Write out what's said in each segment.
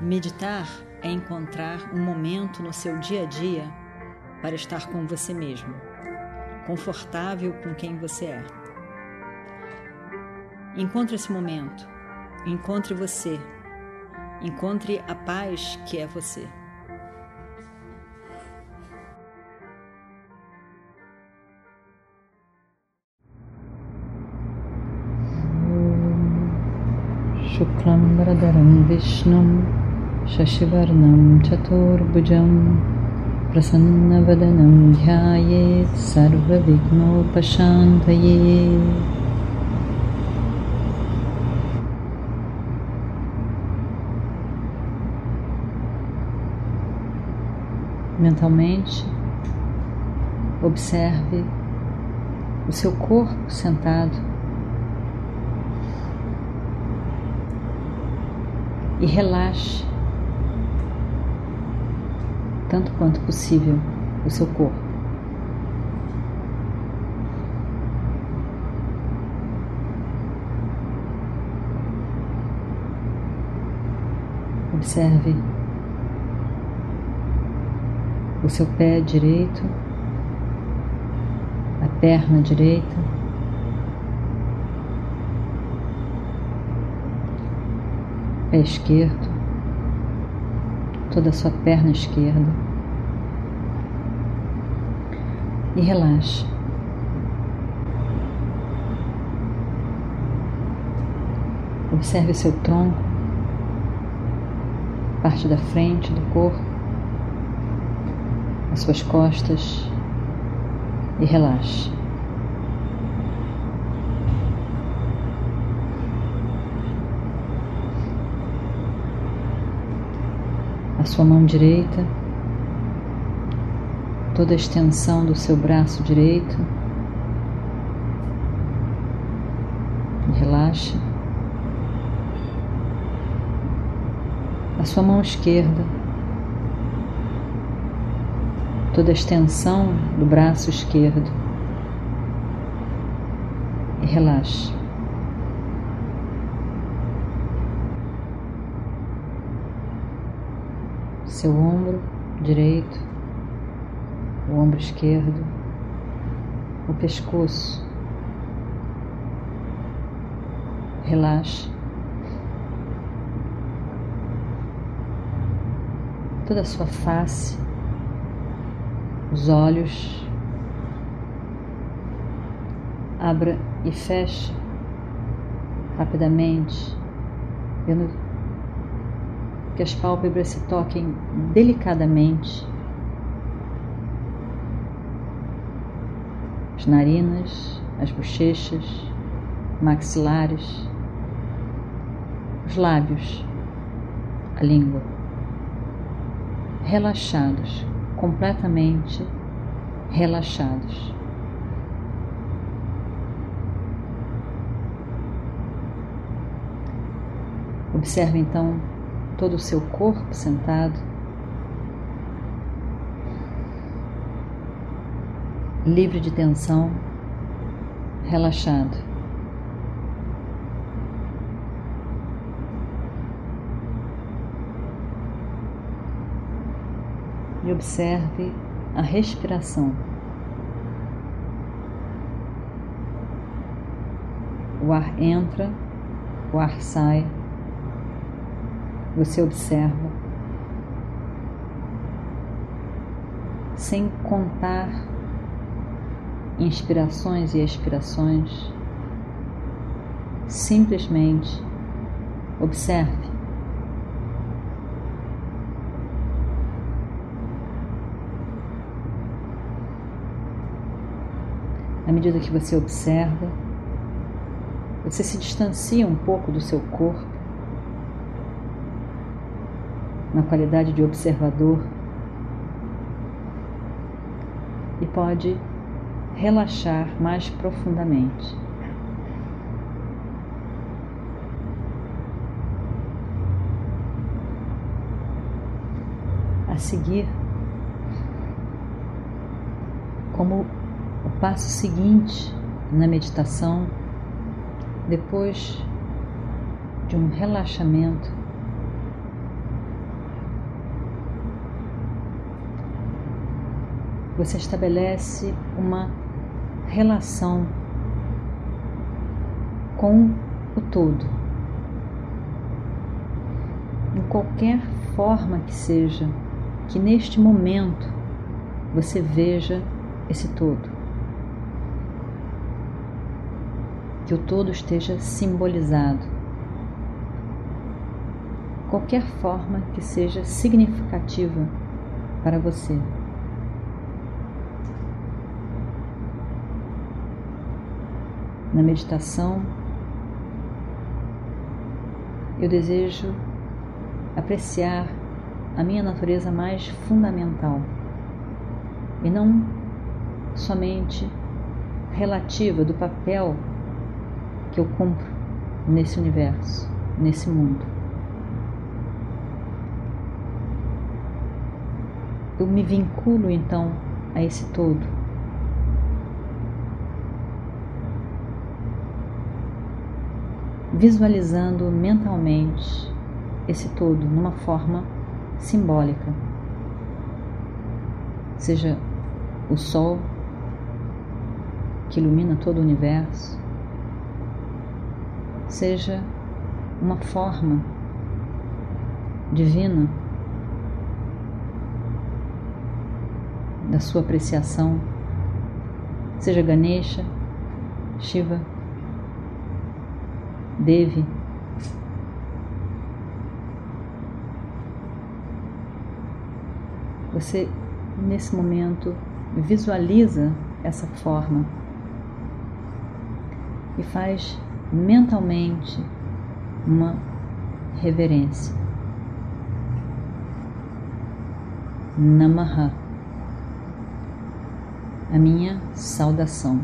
Meditar é encontrar um momento no seu dia a dia para estar com você mesmo, confortável com quem você é. Encontre esse momento, encontre você, encontre a paz que é você. शुक्लम्बरधरं विष्णुं शशिवर्णं चतुर्भुजं प्रसन्नवदनं ध्यायेत् सर्वविघ्नोपशान्तये Mentalmente, observe o seu corpo sentado e relaxe tanto quanto possível o seu corpo. Observe o seu pé direito, a perna direita, pé esquerdo, toda a sua perna esquerda e relaxe. Observe seu tronco, parte da frente do corpo, as suas costas e relaxe. A sua mão direita, toda a extensão do seu braço direito. Relaxe. A sua mão esquerda, toda a extensão do braço esquerdo. E relaxe. Seu ombro direito, o ombro esquerdo, o pescoço. Relaxe. Toda a sua face, os olhos. Abra e feche rapidamente, que as pálpebras se toquem delicadamente, as narinas, as bochechas, maxilares, os lábios, a língua, relaxados, completamente relaxados. Observe então todo o seu corpo sentado. Livre de tensão, relaxado. E observe a respiração. O ar entra, o ar sai você observa, sem contar inspirações e expirações, simplesmente observe. À medida que você observa, você se distancia um pouco do seu corpo na qualidade de observador e pode relaxar mais profundamente. A seguir, como o passo seguinte na meditação, depois de um relaxamento, você estabelece uma relação com o todo. Em qualquer forma que seja, que neste momento você veja esse todo. Que o todo esteja simbolizado. Qualquer forma que seja significativa para você. Na meditação, eu desejo apreciar a minha natureza mais fundamental e não somente relativa do papel que eu cumpro nesse universo, nesse mundo. Eu me vinculo então a esse todo. Visualizando mentalmente esse todo numa forma simbólica. Seja o Sol que ilumina todo o universo, seja uma forma divina da sua apreciação, seja Ganesha, Shiva, Devi, você nesse momento visualiza essa forma e faz mentalmente uma reverência. Namaha, a minha saudação.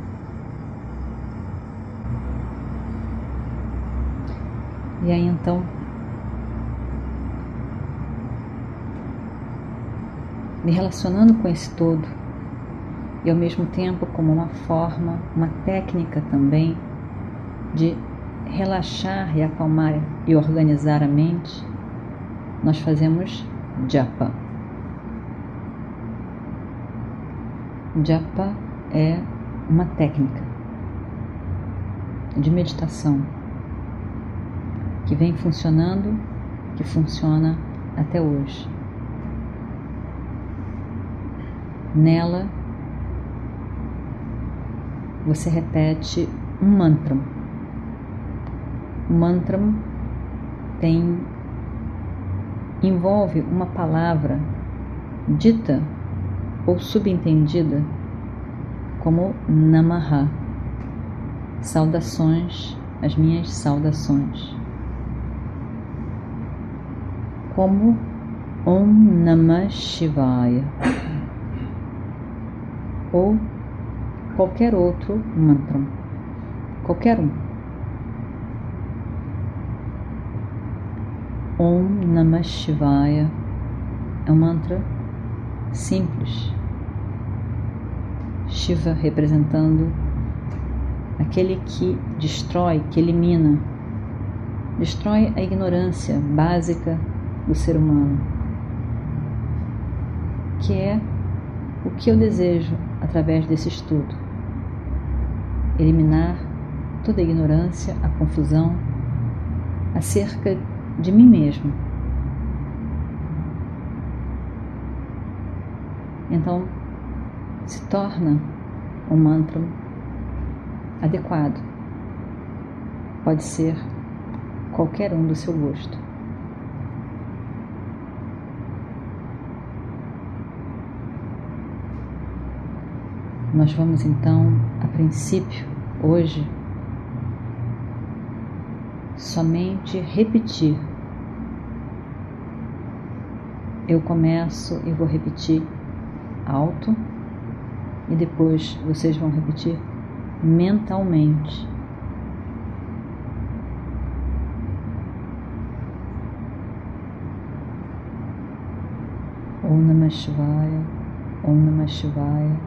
E aí então me relacionando com esse todo e ao mesmo tempo como uma forma, uma técnica também de relaxar e acalmar e organizar a mente, nós fazemos japa. Japa é uma técnica de meditação que vem funcionando, que funciona até hoje. Nela, você repete um mantra. O mantra tem envolve uma palavra dita ou subentendida como Namaha. Saudações, as minhas saudações. Como Om Namah Shivaya ou qualquer outro mantra, qualquer um. Om Namah Shivaya é um mantra simples. Shiva representando aquele que destrói, que elimina, destrói a ignorância básica do ser humano, que é o que eu desejo através desse estudo. Eliminar toda a ignorância, a confusão acerca de mim mesmo. Então, se torna um mantra adequado. Pode ser qualquer um do seu gosto. Nós vamos então, a princípio, hoje, somente repetir. Eu começo e vou repetir alto e depois vocês vão repetir mentalmente. Om Namah Shivaya, Om Namah Shivaya.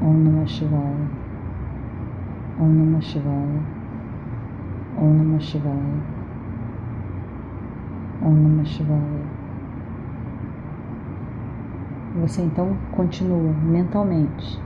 Om Namah Shivaya. Om Namah Shivaya. Om Namah Shivaya. Om Namah Shivaya. Você então continua mentalmente.